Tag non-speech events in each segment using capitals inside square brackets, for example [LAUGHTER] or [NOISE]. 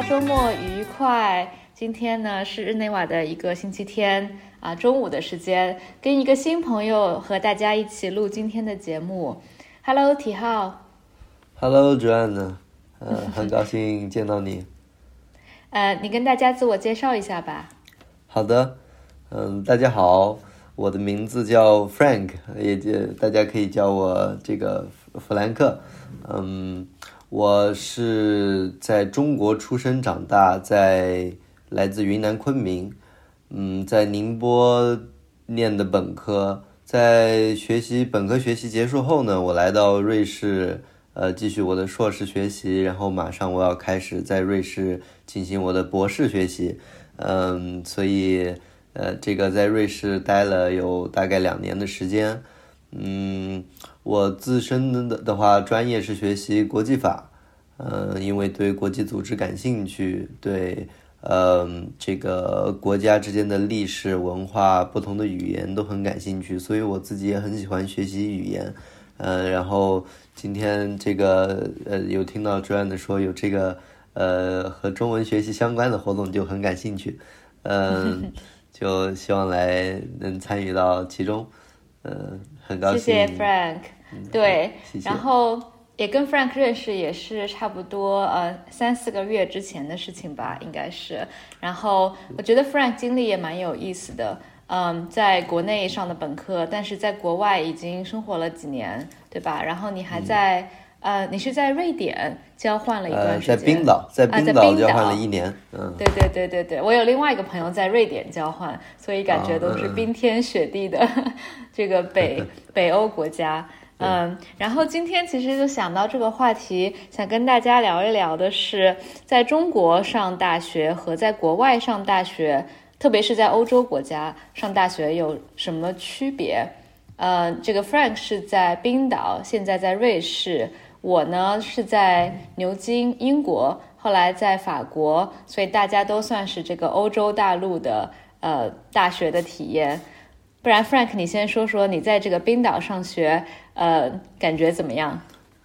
家周末愉快。今天呢是日内瓦的一个星期天啊，中午的时间，跟一个新朋友和大家一起录今天的节目。Hello，体浩。Hello，Joanne。呃，很高兴见到你。[LAUGHS] 呃，你跟大家自我介绍一下吧。好的，嗯，大家好，我的名字叫 Frank，也就大家可以叫我这个弗兰克。嗯，我是在中国出生长大，在。来自云南昆明，嗯，在宁波念的本科，在学习本科学习结束后呢，我来到瑞士，呃，继续我的硕士学习，然后马上我要开始在瑞士进行我的博士学习，嗯，所以，呃，这个在瑞士待了有大概两年的时间，嗯，我自身的的话，专业是学习国际法，嗯，因为对国际组织感兴趣，对。呃，这个国家之间的历史文化、不同的语言都很感兴趣，所以我自己也很喜欢学习语言。呃，然后今天这个呃，有听到主任的说有这个呃和中文学习相关的活动，就很感兴趣。嗯，[LAUGHS] 就希望来能参与到其中。嗯，很高兴。谢谢 Frank。对，然后。也跟 Frank 认识也是差不多呃三四个月之前的事情吧，应该是。然后我觉得 Frank 经历也蛮有意思的，嗯，在国内上的本科，但是在国外已经生活了几年，对吧？然后你还在呃，你是在瑞典交换了一段时间，在冰岛，在冰岛交换了一年。嗯，对对对对对，我有另外一个朋友在瑞典交换，所以感觉都是冰天雪地的 [LAUGHS] 这个北 [LAUGHS] 北欧国家。嗯，然后今天其实就想到这个话题，想跟大家聊一聊的是，在中国上大学和在国外上大学，特别是在欧洲国家上大学有什么区别？呃，这个 Frank 是在冰岛，现在在瑞士，我呢是在牛津，英国，后来在法国，所以大家都算是这个欧洲大陆的呃大学的体验。不然，Frank，你先说说你在这个冰岛上学，呃，感觉怎么样？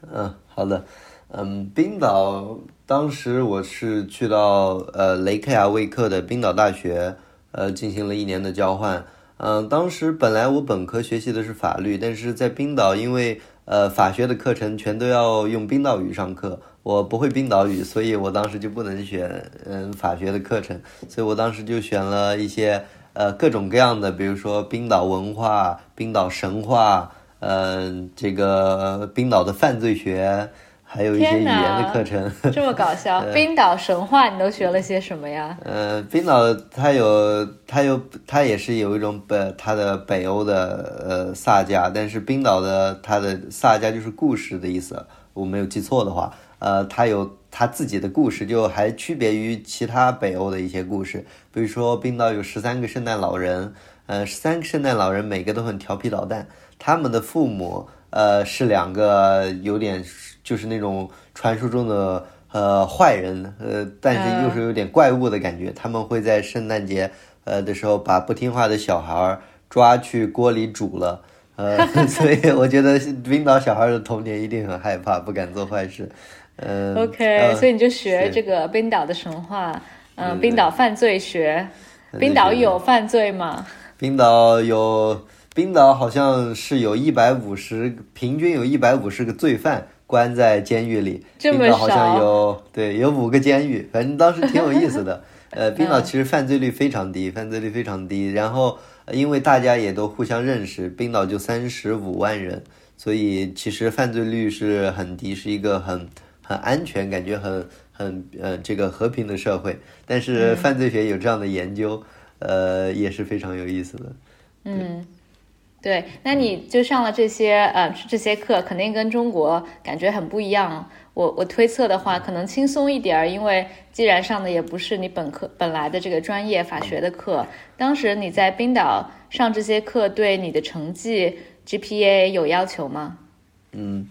嗯，好的，嗯，冰岛当时我是去到呃雷克雅未克的冰岛大学，呃，进行了一年的交换。嗯，当时本来我本科学习的是法律，但是在冰岛，因为呃法学的课程全都要用冰岛语上课，我不会冰岛语，所以我当时就不能选嗯法学的课程，所以我当时就选了一些。呃，各种各样的，比如说冰岛文化、冰岛神话，嗯，这个冰岛的犯罪学，还有一些语言的课程。[LAUGHS] 这么搞笑！[LAUGHS] 冰岛神话你都学了些什么呀？呃，冰岛它有，它有，它也是有一种北，它的北欧的呃萨迦，但是冰岛的它的萨迦就是故事的意思，我没有记错的话。呃，它有它自己的故事，就还区别于其他北欧的一些故事。比如说，冰岛有十三个圣诞老人，呃，十三个圣诞老人每个都很调皮捣蛋。他们的父母，呃，是两个有点就是那种传说中的呃坏人，呃，但是又是有点怪物的感觉。他们会在圣诞节呃的时候把不听话的小孩抓去锅里煮了，呃，[LAUGHS] 所以我觉得冰岛小孩的童年一定很害怕，不敢做坏事。嗯，OK，所以你就学这个冰岛的神话，嗯，冰岛犯罪学。冰岛有犯罪吗？冰岛有，冰岛好像是有一百五十，平均有一百五十个罪犯关在监狱里。冰岛？好像有，对，有五个监狱，反正当时挺有意思的。[LAUGHS] 呃，冰岛其实犯罪率非常低，犯罪率非常低。然后因为大家也都互相认识，冰岛就三十五万人，所以其实犯罪率是很低，是一个很。很安全，感觉很很呃这个和平的社会，但是犯罪学有这样的研究，呃也是非常有意思的。嗯，对，那你就上了这些呃这些课，肯定跟中国感觉很不一样。我我推测的话，可能轻松一点儿，因为既然上的也不是你本科本来的这个专业法学的课。当时你在冰岛上这些课，对你的成绩 GPA 有要求吗？嗯。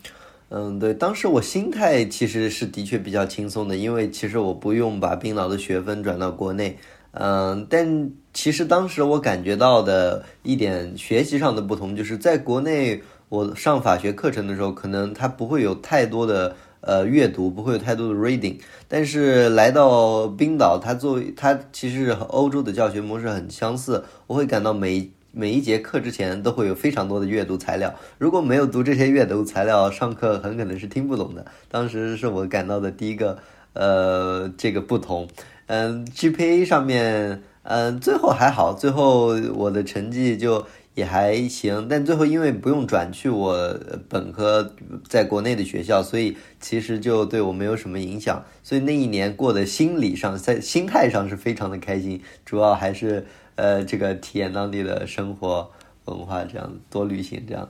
嗯，对，当时我心态其实是的确比较轻松的，因为其实我不用把冰岛的学分转到国内。嗯，但其实当时我感觉到的一点学习上的不同，就是在国内我上法学课程的时候，可能它不会有太多的呃阅读，不会有太多的 reading。但是来到冰岛，它作为它其实和欧洲的教学模式很相似，我会感到每每一节课之前都会有非常多的阅读材料。如果没有读这些阅读材料，上课很可能是听不懂的。当时是我感到的第一个呃这个不同。嗯，GPA 上面嗯最后还好，最后我的成绩就。也还行，但最后因为不用转去我本科在国内的学校，所以其实就对我没有什么影响。所以那一年过的心理上，在心态上是非常的开心，主要还是呃这个体验当地的生活文化，这样多旅行这样。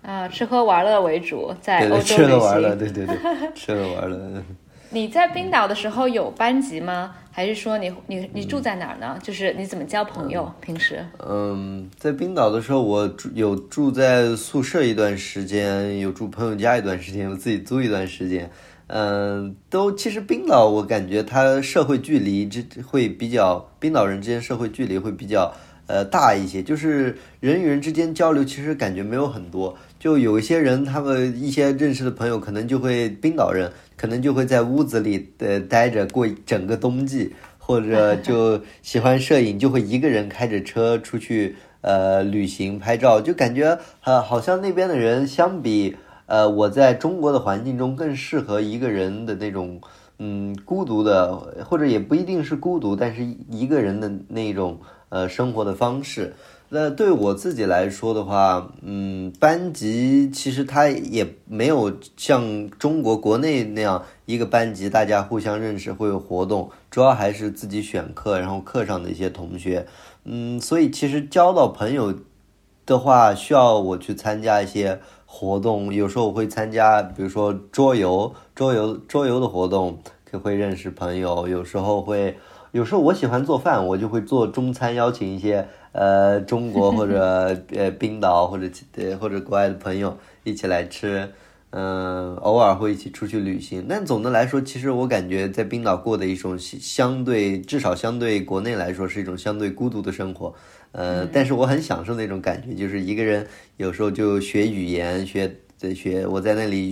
啊，吃喝玩乐为主，在欧洲吃喝玩乐，对对对，吃喝玩乐。你在冰岛的时候有班级吗？还是说你你你住在哪儿呢？就是你怎么交朋友？平时？嗯，在冰岛的时候，我住有住在宿舍一段时间，有住朋友家一段时间，我自己租一段时间。嗯，都其实冰岛我感觉它社会距离这会比较，冰岛人之间社会距离会比较呃大一些，就是人与人之间交流其实感觉没有很多。就有一些人，他们一些认识的朋友可能就会冰岛人。可能就会在屋子里的待着过整个冬季，或者就喜欢摄影，就会一个人开着车出去呃旅行拍照，就感觉呃好像那边的人相比呃我在中国的环境中更适合一个人的那种嗯孤独的，或者也不一定是孤独，但是一个人的那种呃生活的方式。那对我自己来说的话，嗯，班级其实它也没有像中国国内那样一个班级，大家互相认识，会有活动，主要还是自己选课，然后课上的一些同学，嗯，所以其实交到朋友的话，需要我去参加一些活动，有时候我会参加，比如说桌游、桌游、桌游的活动，可会认识朋友，有时候会，有时候我喜欢做饭，我就会做中餐，邀请一些。呃，中国或者 [LAUGHS] 呃冰岛或者呃或者国外的朋友一起来吃，嗯，偶尔会一起出去旅行。但总的来说，其实我感觉在冰岛过的一种相对，至少相对国内来说是一种相对孤独的生活。呃，但是我很享受那种感觉，就是一个人有时候就学语言，学学，我在那里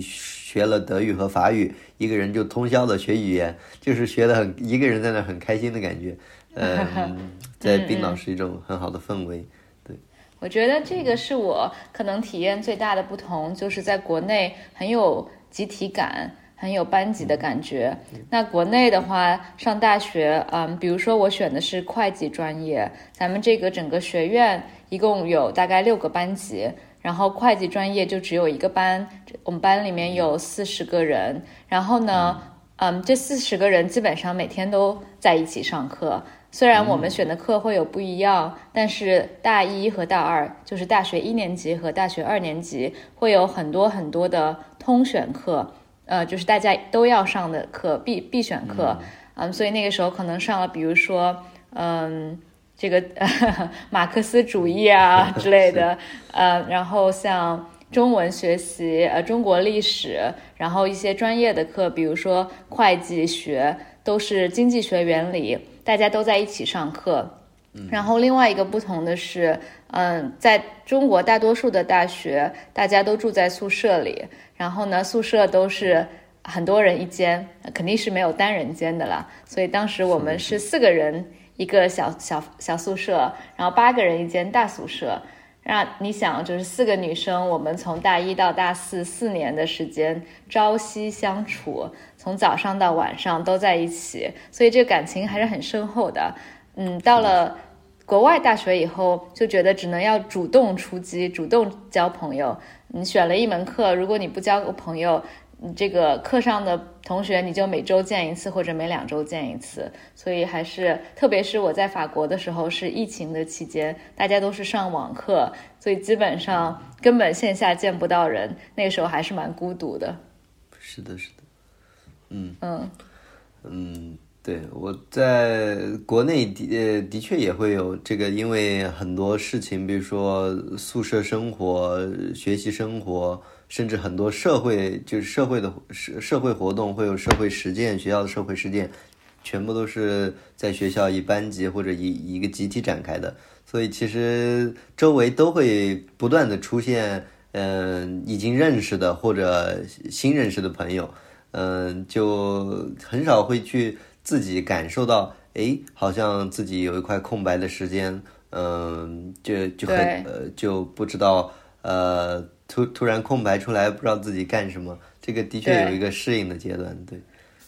学了德语和法语，一个人就通宵的学语言，就是学的很一个人在那很开心的感觉。嗯，[LAUGHS] 在冰岛是一种很好的氛围。对，我觉得这个是我可能体验最大的不同，就是在国内很有集体感，很有班级的感觉。那国内的话，上大学，嗯，比如说我选的是会计专业，咱们这个整个学院一共有大概六个班级，然后会计专业就只有一个班，我们班里面有四十个人，然后呢，嗯，这四十个人基本上每天都在一起上课。虽然我们选的课会有不一样，但是大一和大二，就是大学一年级和大学二年级，会有很多很多的通选课，呃，就是大家都要上的课，必必选课，嗯，所以那个时候可能上了，比如说，嗯，这个 [LAUGHS] 马克思主义啊 [LAUGHS] 之类的，呃，然后像中文学习，呃，中国历史，然后一些专业的课，比如说会计学，都是经济学原理。大家都在一起上课，然后另外一个不同的是，嗯，在中国大多数的大学，大家都住在宿舍里，然后呢，宿舍都是很多人一间，肯定是没有单人间的了。所以当时我们是四个人一个小小小宿舍，然后八个人一间大宿舍。让你想，就是四个女生，我们从大一到大四四年的时间朝夕相处，从早上到晚上都在一起，所以这个感情还是很深厚的。嗯，到了国外大学以后，就觉得只能要主动出击，主动交朋友。你选了一门课，如果你不交个朋友，这个课上的同学，你就每周见一次或者每两周见一次，所以还是，特别是我在法国的时候是疫情的期间，大家都是上网课，所以基本上根本线下见不到人，那个时候还是蛮孤独的。是的，是的，嗯。嗯。嗯，对，我在国内的的确也会有这个，因为很多事情，比如说宿舍生活、学习生活。甚至很多社会就是社会的社社会活动会有社会实践，学校的社会实践，全部都是在学校以班级或者以一个集体展开的。所以其实周围都会不断的出现，嗯，已经认识的或者新认识的朋友，嗯，就很少会去自己感受到，哎，好像自己有一块空白的时间，嗯，就就很呃就不知道，呃，突突然空白出来，不知道自己干什么，这个的确有一个适应的阶段，对。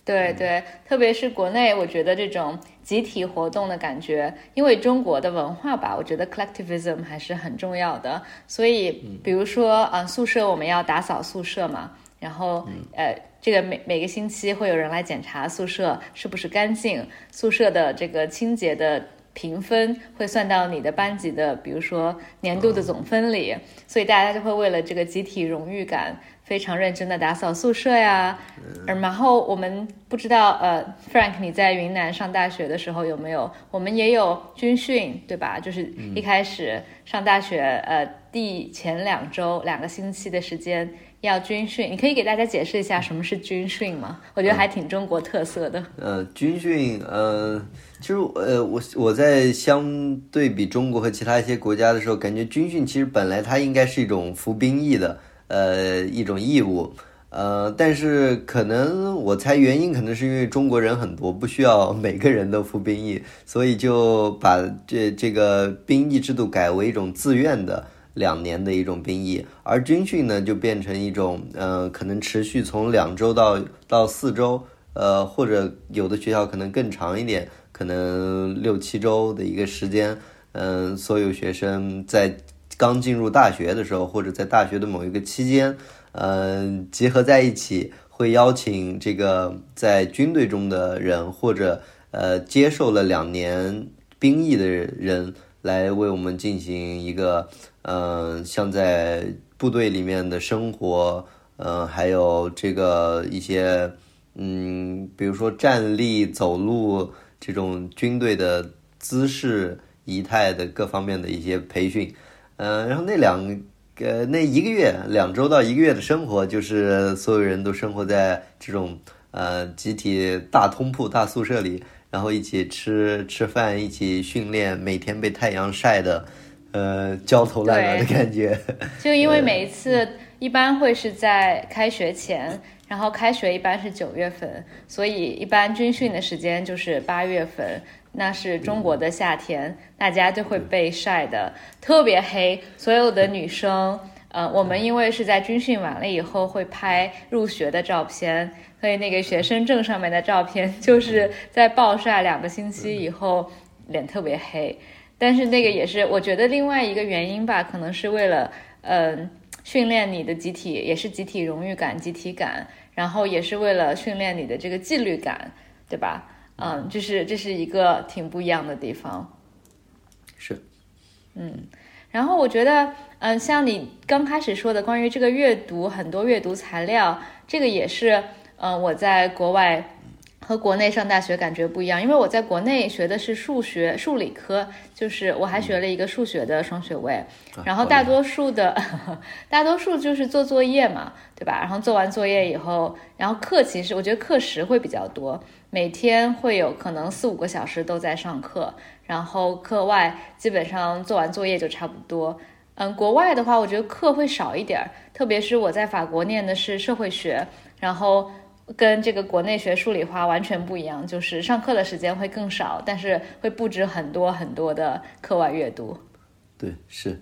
对对，特别是国内，我觉得这种集体活动的感觉，因为中国的文化吧，我觉得 collectivism 还是很重要的。所以，比如说啊，宿舍我们要打扫宿舍嘛，然后呃，这个每每个星期会有人来检查宿舍是不是干净，宿舍的这个清洁的评分会算到你的班级的，比如说年度的总分里，所以大家就会为了这个集体荣誉感。非常认真的打扫宿舍呀，然后我们不知道，呃，Frank，你在云南上大学的时候有没有？我们也有军训，对吧？就是一开始上大学，呃，第前两周两个星期的时间要军训，你可以给大家解释一下什么是军训吗？我觉得还挺中国特色的。呃，军训，呃，其实，呃，我我在相对比中国和其他一些国家的时候，感觉军训其实本来它应该是一种服兵役的。呃，一种义务，呃，但是可能我猜原因可能是因为中国人很多，不需要每个人都服兵役，所以就把这这个兵役制度改为一种自愿的两年的一种兵役，而军训呢就变成一种，呃，可能持续从两周到到四周，呃，或者有的学校可能更长一点，可能六七周的一个时间，嗯，所有学生在。刚进入大学的时候，或者在大学的某一个期间，嗯，结合在一起，会邀请这个在军队中的人，或者呃接受了两年兵役的人，来为我们进行一个，嗯，像在部队里面的生活，嗯，还有这个一些，嗯，比如说站立、走路这种军队的姿势、仪态的各方面的一些培训。嗯，然后那两个那一个月两周到一个月的生活，就是所有人都生活在这种呃集体大通铺大宿舍里，然后一起吃吃饭，一起训练，每天被太阳晒的呃焦头烂额的感觉。[LAUGHS] 就因为每一次一般会是在开学前，然后开学一般是九月份，所以一般军训的时间就是八月份。那是中国的夏天，大家就会被晒得特别黑。所有的女生，呃，我们因为是在军训完了以后会拍入学的照片，所以那个学生证上面的照片就是在暴晒两个星期以后脸特别黑。但是那个也是我觉得另外一个原因吧，可能是为了嗯训练你的集体，也是集体荣誉感、集体感，然后也是为了训练你的这个纪律感，对吧？嗯，这是这是一个挺不一样的地方，是，嗯，然后我觉得，嗯，像你刚开始说的关于这个阅读，很多阅读材料，这个也是，嗯，我在国外。和国内上大学感觉不一样，因为我在国内学的是数学、数理科，就是我还学了一个数学的双学位。然后大多数的，[LAUGHS] 大多数就是做作业嘛，对吧？然后做完作业以后，然后课其实我觉得课时会比较多，每天会有可能四五个小时都在上课，然后课外基本上做完作业就差不多。嗯，国外的话，我觉得课会少一点儿，特别是我在法国念的是社会学，然后。跟这个国内学数理化完全不一样，就是上课的时间会更少，但是会布置很多很多的课外阅读。对，是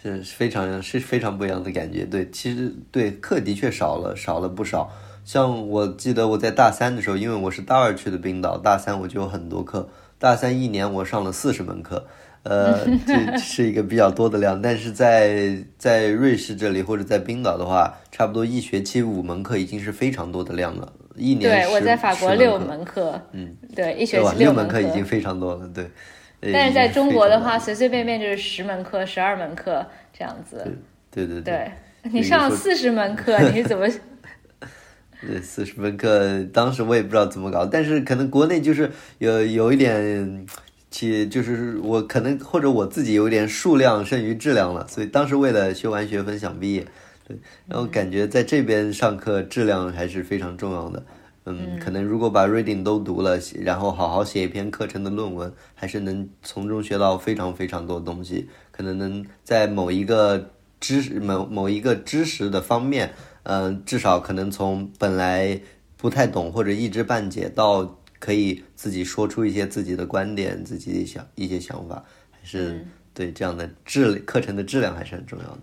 是非常是非常不一样的感觉。对，其实对课的确少了，少了不少。像我记得我在大三的时候，因为我是大二去的冰岛，大三我就有很多课。大三一年我上了四十门课。呃，这是一个比较多的量，但是在在瑞士这里或者在冰岛的话，差不多一学期五门课已经是非常多的量了。一年对，我在法国六门课，嗯，对，一学期六门课已经非常多了，对。但是在中国的话，随随便便就是十门课、十二门课这样子。对对对。你上四十门课，[LAUGHS] 你是怎么？对，四十门课，当时我也不知道怎么搞，但是可能国内就是有有一点。其就是我可能或者我自己有点数量胜于质量了，所以当时为了修完学分想毕业，对，然后感觉在这边上课质量还是非常重要的。嗯，可能如果把 reading 都读了，然后好好写一篇课程的论文，还是能从中学到非常非常多东西。可能能在某一个知识某某一个知识的方面，嗯，至少可能从本来。不太懂或者一知半解，到可以自己说出一些自己的观点、自己想一些想法，还是对这样的质课程的质量还是很重要的。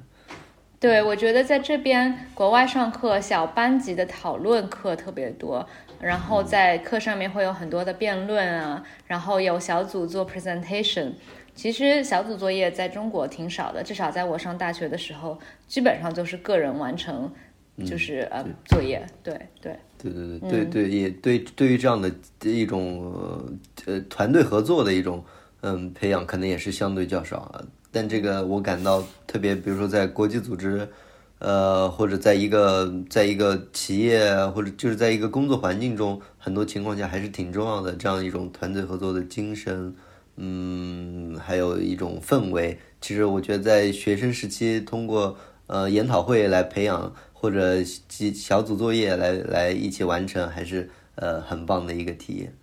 对，我觉得在这边国外上课，小班级的讨论课特别多，然后在课上面会有很多的辩论啊，然后有小组做 presentation。其实小组作业在中国挺少的，至少在我上大学的时候，基本上就是个人完成，就是呃作业。对对对对对对对，也对对于这样的一种呃团队合作的一种嗯培养，可能也是相对较少啊。但这个我感到特别，比如说在国际组织，呃，或者在一个在一个企业，或者就是在一个工作环境中，很多情况下还是挺重要的。这样一种团队合作的精神，嗯，还有一种氛围。其实我觉得在学生时期，通过呃研讨会来培养，或者几小组作业来来一起完成，还是呃很棒的一个体验。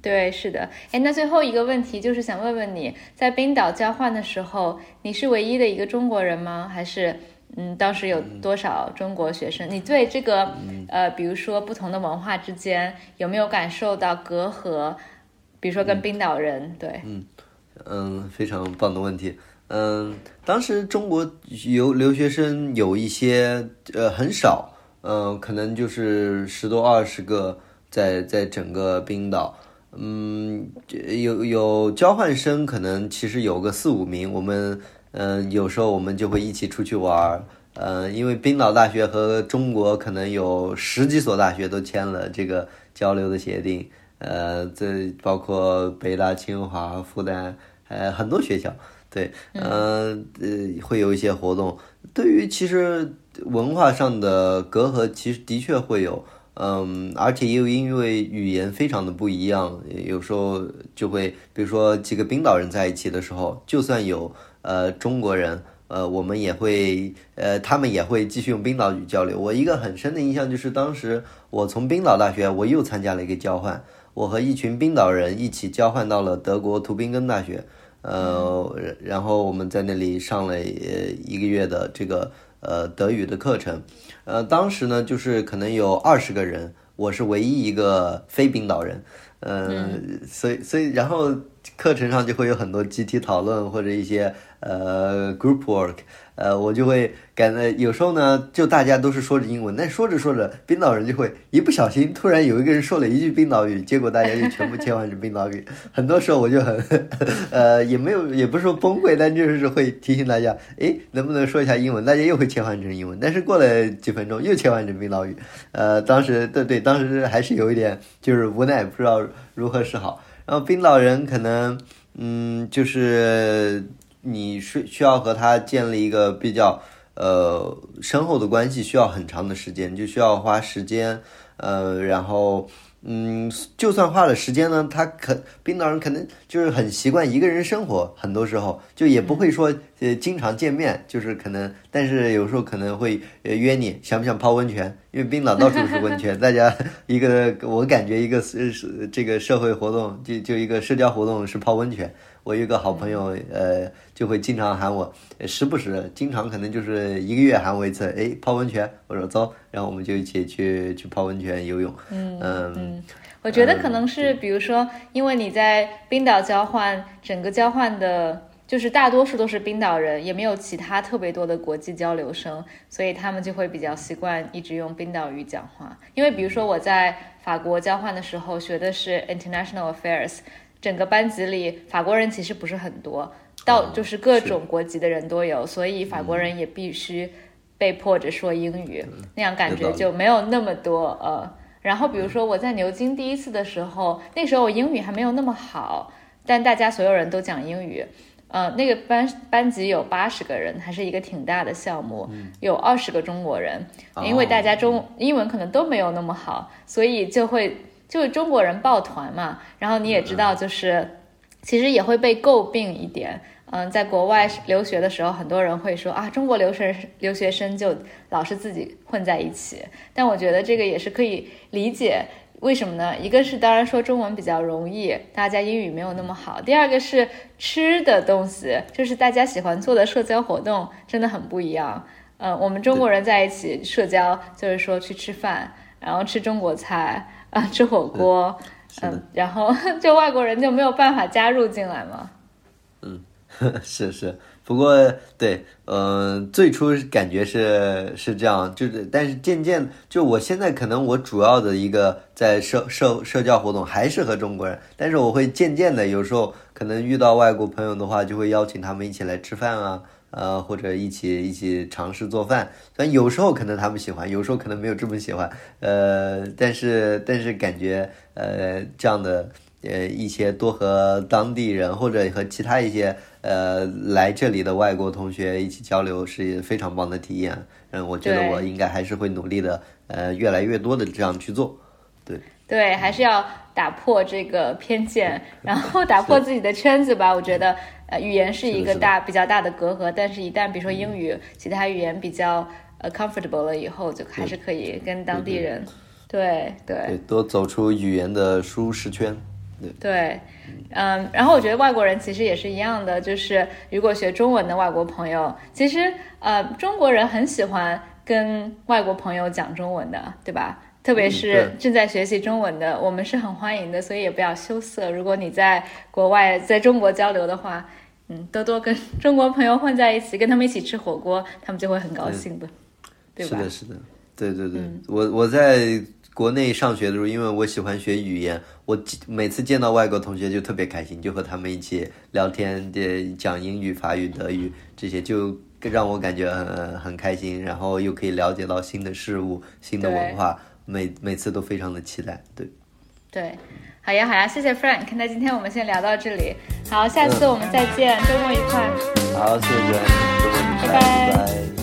对，是的，哎，那最后一个问题就是想问问你在冰岛交换的时候，你是唯一的一个中国人吗？还是，嗯，当时有多少中国学生？你对这个，呃，比如说不同的文化之间有没有感受到隔阂？比如说跟冰岛人，对，嗯嗯，非常棒的问题。嗯，当时中国有留学生有一些，呃，很少，嗯，可能就是十多二十个，在在整个冰岛。嗯，有有交换生，可能其实有个四五名。我们嗯，有时候我们就会一起出去玩儿。嗯，因为冰岛大学和中国可能有十几所大学都签了这个交流的协定。呃，这包括北大、清华、复旦，呃，很多学校。对，嗯呃，会有一些活动。对于其实文化上的隔阂，其实的确会有。嗯，而且又因为语言非常的不一样，有时候就会，比如说几个冰岛人在一起的时候，就算有呃中国人，呃，我们也会，呃，他们也会继续用冰岛语交流。我一个很深的印象就是，当时我从冰岛大学，我又参加了一个交换，我和一群冰岛人一起交换到了德国图宾根大学，呃，然后我们在那里上了一个月的这个。呃，德语的课程，呃，当时呢，就是可能有二十个人，我是唯一一个非冰岛人，嗯，所以，所以，然后课程上就会有很多集体讨论或者一些呃 group work。呃，我就会感觉有时候呢，就大家都是说着英文，但说着说着，冰岛人就会一不小心，突然有一个人说了一句冰岛语，结果大家就全部切换成冰岛语。[LAUGHS] 很多时候我就很，[LAUGHS] 呃，也没有，也不是说崩溃，但就是会提醒大家，哎，能不能说一下英文？大家又会切换成英文，但是过了几分钟又切换成冰岛语。呃，当时对对，当时还是有一点就是无奈，不知道如何是好。然后冰岛人可能，嗯，就是。你是需要和他建立一个比较呃深厚的关系，需要很长的时间，就需要花时间，呃，然后嗯，就算花了时间呢，他可冰岛人可能就是很习惯一个人生活，很多时候就也不会说呃经常见面，就是可能，但是有时候可能会约你想不想泡温泉，因为冰岛到处是温泉，[LAUGHS] 大家一个我感觉一个是是这个社会活动就就一个社交活动是泡温泉。我有个好朋友，呃，就会经常喊我，时不时，经常可能就是一个月喊我一次，哎，泡温泉，我说走，然后我们就一起去去泡温泉游泳。嗯嗯，我觉得可能是，比如说，因为你在冰岛交换，整个交换的，就是大多数都是冰岛人，也没有其他特别多的国际交流生，所以他们就会比较习惯一直用冰岛语讲话。因为比如说我在法国交换的时候学的是 international affairs。整个班级里，法国人其实不是很多，到就是各种国籍的人都有，所以法国人也必须被迫着说英语，那样感觉就没有那么多呃。然后比如说我在牛津第一次的时候，那时候我英语还没有那么好，但大家所有人都讲英语，呃，那个班班级有八十个人，还是一个挺大的项目，有二十个中国人，因为大家中英文可能都没有那么好，所以就会。就是中国人抱团嘛，然后你也知道，就是其实也会被诟病一点。嗯，在国外留学的时候，很多人会说啊，中国留学留学生就老是自己混在一起。但我觉得这个也是可以理解，为什么呢？一个是当然说中文比较容易，大家英语没有那么好；第二个是吃的东西，就是大家喜欢做的社交活动真的很不一样。嗯，我们中国人在一起社交，就是说去吃饭。然后吃中国菜啊，吃火锅，嗯，然后 [LAUGHS] 就外国人就没有办法加入进来嘛？嗯，是 [LAUGHS] 是。不过，对，嗯，最初感觉是是这样，就是，但是渐渐，就我现在可能我主要的一个在社社社交活动还是和中国人，但是我会渐渐的，有时候可能遇到外国朋友的话，就会邀请他们一起来吃饭啊，呃，或者一起一起尝试做饭。虽然有时候可能他们喜欢，有时候可能没有这么喜欢，呃，但是但是感觉，呃，这样的。呃，一些多和当地人或者和其他一些呃来这里的外国同学一起交流是非常棒的体验。嗯，我觉得我应该还是会努力的，呃，越来越多的这样去做。对对，还是要打破这个偏见，然后打破自己的圈子吧。我觉得，呃，语言是一个大比较大的隔阂，但是一旦比如说英语、其他语言比较呃 comfortable 了以后，就还是可以跟当地人。对对，多走出语言的舒适圈。对，嗯，然后我觉得外国人其实也是一样的，就是如果学中文的外国朋友，其实呃，中国人很喜欢跟外国朋友讲中文的，对吧？特别是正在学习中文的，我们是很欢迎的，所以也不要羞涩。如果你在国外在中国交流的话，嗯，多多跟 [LAUGHS] 中国朋友混在一起，跟他们一起吃火锅，他们就会很高兴的，对吧？是的，是的，对对对，我我在。国内上学的时候，因为我喜欢学语言，我每次见到外国同学就特别开心，就和他们一起聊天，的讲英语、法语、德语这些，就让我感觉很很开心，然后又可以了解到新的事物、新的文化，每每次都非常的期待。对，对，好呀好呀，谢谢 Frank，那今天我们先聊到这里，好，下次我们再见，周末愉快。好，谢谢。